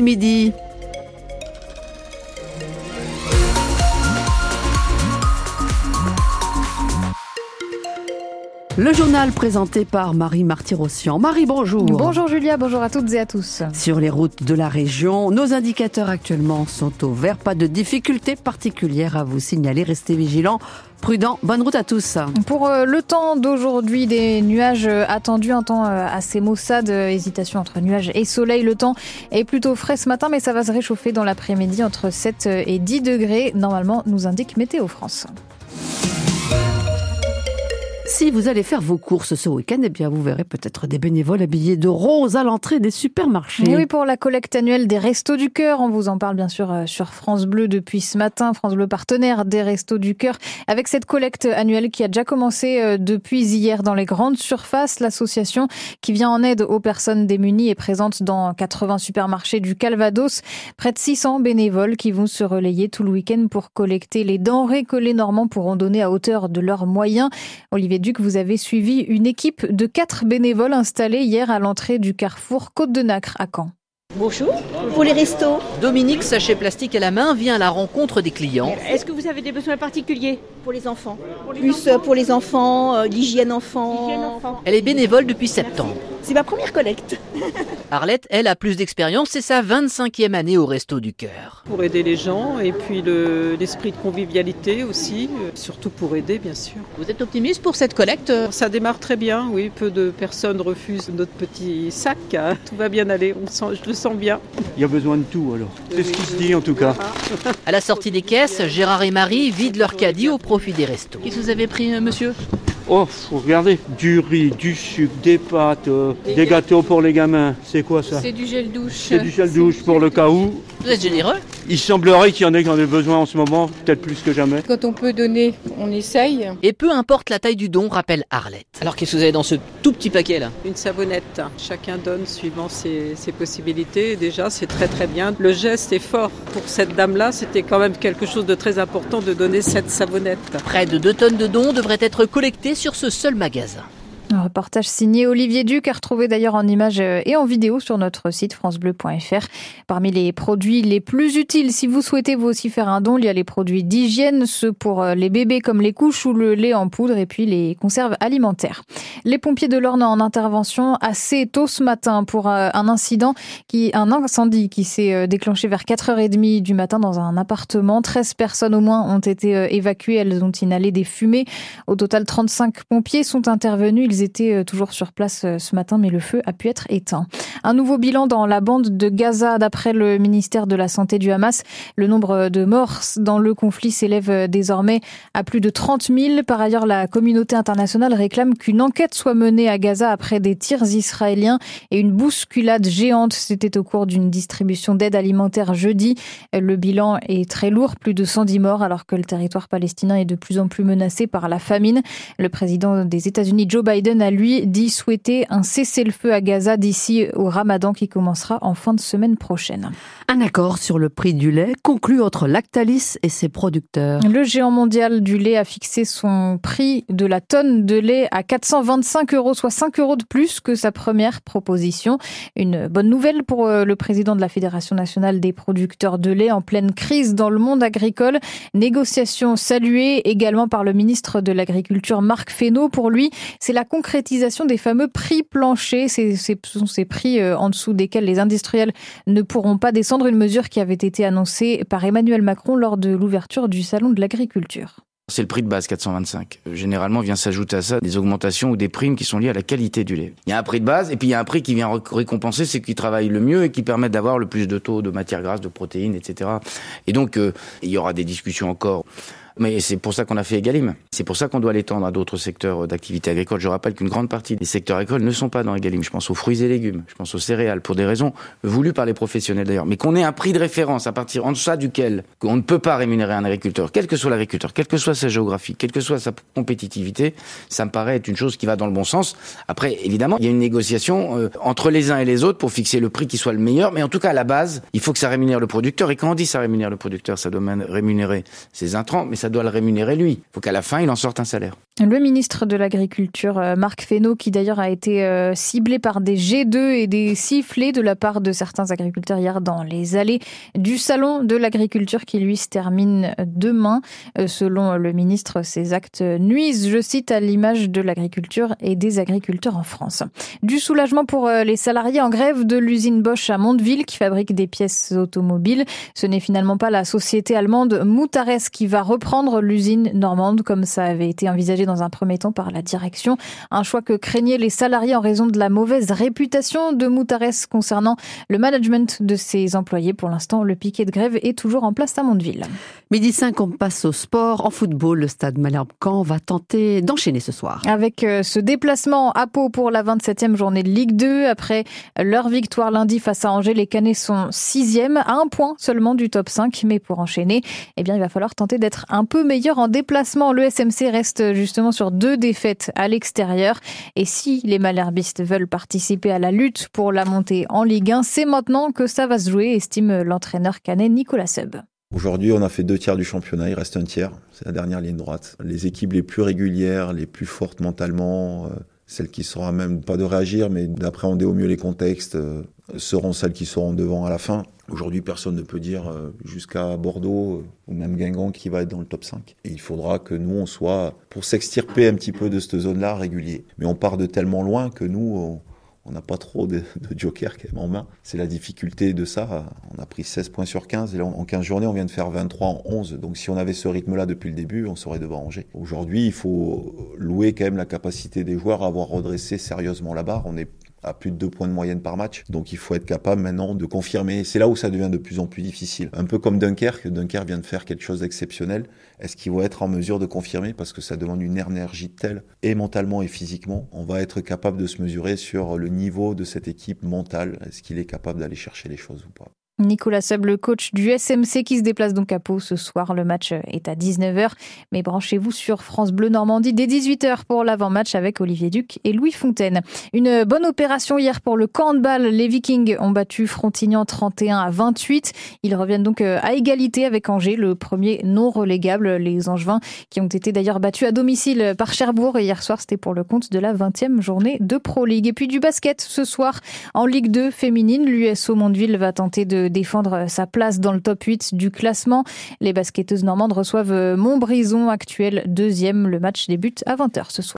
midi. Le journal présenté par Marie Martyrossian. Marie, bonjour. Bonjour Julia, bonjour à toutes et à tous. Sur les routes de la région, nos indicateurs actuellement sont au vert. Pas de difficultés particulières à vous signaler. Restez vigilants. Prudent, bonne route à tous. Pour euh, le temps d'aujourd'hui, des nuages euh, attendus, un temps euh, assez maussade, hésitation entre nuages et soleil. Le temps est plutôt frais ce matin, mais ça va se réchauffer dans l'après-midi entre 7 et 10 degrés. Normalement, nous indique Météo France. Si vous allez faire vos courses ce week-end, eh bien, vous verrez peut-être des bénévoles habillés de rose à l'entrée des supermarchés. oui, pour la collecte annuelle des Restos du Cœur. On vous en parle bien sûr euh, sur France Bleu depuis ce matin. France Bleu partenaire des Restos du Cœur. Avec cette collecte annuelle qui a déjà commencé euh, depuis hier dans les grandes surfaces, l'association qui vient en aide aux personnes démunies est présente dans 80 supermarchés du Calvados. Près de 600 bénévoles qui vont se relayer tout le week-end pour collecter les denrées que les Normands pourront donner à hauteur de leurs moyens. Olivier que vous avez suivi une équipe de quatre bénévoles installés hier à l'entrée du carrefour Côte de Nacre à Caen. Bonjour, pour les restos. Dominique, sachet plastique à la main, vient à la rencontre des clients. Est-ce que vous avez des besoins particuliers pour les enfants Plus euh, pour les enfants, euh, l'hygiène enfant. Elle est bénévole depuis septembre. C'est ma première collecte. Arlette, elle, a plus d'expérience, c'est sa 25e année au Resto du Cœur. Pour aider les gens et puis l'esprit de convivialité aussi, euh, surtout pour aider bien sûr. Vous êtes optimiste pour cette collecte? Ça démarre très bien, oui. Peu de personnes refusent notre petit sac. Hein. Tout va bien aller, on sent, je le sens bien. Il y a besoin de tout alors. C'est ce qui se dit en tout cas. À la sortie des caisses, Gérard et Marie vident leur caddie au profit des restos. Qu'est-ce que vous avez pris, euh, monsieur? Oh, regardez, du riz, du sucre, des pâtes, euh, des gâteaux pour les gamins. C'est quoi ça C'est du gel douche. C'est du gel douche pour le cas où. Vous êtes généreux Il semblerait qu'il y en ait qui en aient besoin en ce moment, peut-être plus que jamais. Quand on peut donner, on essaye. Et peu importe la taille du don, rappelle Arlette. Alors qu'est-ce que vous avez dans ce tout petit paquet là? Une savonnette. Chacun donne suivant ses, ses possibilités. Déjà, c'est très très bien. Le geste est fort. Pour cette dame-là, c'était quand même quelque chose de très important de donner cette savonnette. Près de 2 tonnes de dons devraient être collectés sur ce seul magasin. Reportage signé Olivier Duc, à retrouver d'ailleurs en images euh, et en vidéo sur notre site francebleu.fr. Parmi les produits les plus utiles, si vous souhaitez vous aussi faire un don, il y a les produits d'hygiène, ceux pour euh, les bébés comme les couches ou le lait en poudre et puis les conserves alimentaires. Les pompiers de l'Orne en intervention assez tôt ce matin pour euh, un incident qui, un incendie qui s'est déclenché vers 4h30 du matin dans un appartement. 13 personnes au moins ont été évacuées. Elles ont inhalé des fumées. Au total, 35 pompiers sont intervenus. Ils euh, toujours sur place euh, ce matin, mais le feu a pu être éteint. Un nouveau bilan dans la bande de Gaza, d'après le ministère de la Santé du Hamas. Le nombre de morts dans le conflit s'élève euh, désormais à plus de 30 000. Par ailleurs, la communauté internationale réclame qu'une enquête soit menée à Gaza après des tirs israéliens et une bousculade géante. C'était au cours d'une distribution d'aide alimentaire jeudi. Le bilan est très lourd, plus de 110 morts, alors que le territoire palestinien est de plus en plus menacé par la famine. Le président des États-Unis, Joe Biden, Biden a lui dit souhaiter un cessez-le-feu à Gaza d'ici au Ramadan qui commencera en fin de semaine prochaine. Un accord sur le prix du lait conclu entre Lactalis et ses producteurs. Le géant mondial du lait a fixé son prix de la tonne de lait à 425 euros, soit 5 euros de plus que sa première proposition. Une bonne nouvelle pour euh, le président de la Fédération nationale des producteurs de lait en pleine crise dans le monde agricole. Négociation saluée également par le ministre de l'Agriculture Marc Fesneau. Pour lui, c'est la concrétisation des fameux prix planchers. Ce sont ces prix euh, en dessous desquels les industriels ne pourront pas descendre. Une mesure qui avait été annoncée par Emmanuel Macron lors de l'ouverture du Salon de l'agriculture. C'est le prix de base 425. Euh, généralement vient s'ajouter à ça des augmentations ou des primes qui sont liées à la qualité du lait. Il y a un prix de base et puis il y a un prix qui vient récompenser ceux qui travaillent le mieux et qui permettent d'avoir le plus de taux de matières grasses, de protéines, etc. Et donc euh, il y aura des discussions encore mais c'est pour ça qu'on a fait Egalim. C'est pour ça qu'on doit l'étendre à d'autres secteurs d'activité agricole. Je rappelle qu'une grande partie des secteurs agricoles ne sont pas dans Egalim. Je pense aux fruits et légumes, je pense aux céréales, pour des raisons voulues par les professionnels d'ailleurs. Mais qu'on ait un prix de référence à partir en deçà duquel on ne peut pas rémunérer un agriculteur, quel que soit l'agriculteur, quelle que soit sa géographie, quelle que soit sa compétitivité, ça me paraît être une chose qui va dans le bon sens. Après, évidemment, il y a une négociation euh, entre les uns et les autres pour fixer le prix qui soit le meilleur. Mais en tout cas, à la base, il faut que ça rémunère le producteur. Et quand on dit ça rémunère le producteur, ça doit rémunérer ses intrants, ça doit le rémunérer lui. Il faut qu'à la fin, il en sorte un salaire. Le ministre de l'Agriculture, euh, Marc Fesneau, qui d'ailleurs a été euh, ciblé par des G2 et des sifflets de la part de certains agriculteurs hier dans les allées du Salon de l'Agriculture qui lui se termine demain. Euh, selon le ministre, ces actes nuisent, je cite, à l'image de l'agriculture et des agriculteurs en France. Du soulagement pour les salariés en grève de l'usine Bosch à Mondeville qui fabrique des pièces automobiles. Ce n'est finalement pas la société allemande Moutares qui va reprendre l'usine normande comme ça avait été envisagé dans un premier temps par la direction. Un choix que craignaient les salariés en raison de la mauvaise réputation de Moutares concernant le management de ses employés. Pour l'instant, le piquet de grève est toujours en place à Mondeville. Midi 5, on passe au sport. En football, le stade Malherbe-Camp va tenter d'enchaîner ce soir. Avec euh, ce déplacement à Pau pour la 27e journée de Ligue 2, après leur victoire lundi face à Angers, les Canets sont 6e, à un point seulement du top 5. Mais pour enchaîner, eh bien, il va falloir tenter d'être un peu meilleur en déplacement. Le SMC reste juste justement sur deux défaites à l'extérieur. Et si les Malherbistes veulent participer à la lutte pour la montée en Ligue 1, c'est maintenant que ça va se jouer, estime l'entraîneur canet Nicolas Seb. Aujourd'hui, on a fait deux tiers du championnat, il reste un tiers, c'est la dernière ligne droite. Les équipes les plus régulières, les plus fortes mentalement, euh, celles qui seront même pas de réagir, mais d'appréhender au mieux les contextes, euh, seront celles qui seront devant à la fin. Aujourd'hui, personne ne peut dire euh, jusqu'à Bordeaux euh, ou même Guingamp qui va être dans le top 5. Et il faudra que nous, on soit, pour s'extirper un petit peu de cette zone-là, régulier. Mais on part de tellement loin que nous, on n'a pas trop de, de joker quand même en main. C'est la difficulté de ça. On a pris 16 points sur 15 et en 15 journées, on vient de faire 23 en 11. Donc si on avait ce rythme-là depuis le début, on serait devant Angers. Aujourd'hui, il faut louer quand même la capacité des joueurs à avoir redressé sérieusement la barre. On est à plus de deux points de moyenne par match. Donc il faut être capable maintenant de confirmer. C'est là où ça devient de plus en plus difficile. Un peu comme Dunkerque. Dunkerque vient de faire quelque chose d'exceptionnel. Est-ce qu'ils vont être en mesure de confirmer? Parce que ça demande une énergie telle, et mentalement et physiquement. On va être capable de se mesurer sur le niveau de cette équipe mentale. Est-ce qu'il est capable d'aller chercher les choses ou pas? Nicolas Seb, le coach du SMC qui se déplace donc à Pau ce soir. Le match est à 19h. Mais branchez-vous sur France Bleu Normandie dès 18h pour l'avant-match avec Olivier Duc et Louis Fontaine. Une bonne opération hier pour le handball. Les Vikings ont battu Frontignan 31 à 28. Ils reviennent donc euh, à égalité avec Angers, le premier non relégable. Les Angevins qui ont été d'ailleurs battus à domicile par Cherbourg. Et hier soir, c'était pour le compte de la 20e journée de Pro League. Et puis du basket ce soir en Ligue 2 féminine. L'USO Mondeville va tenter de défendre sa place dans le top 8 du classement. Les basketteuses normandes reçoivent Montbrison, actuel deuxième. Le match débute à 20h ce soir.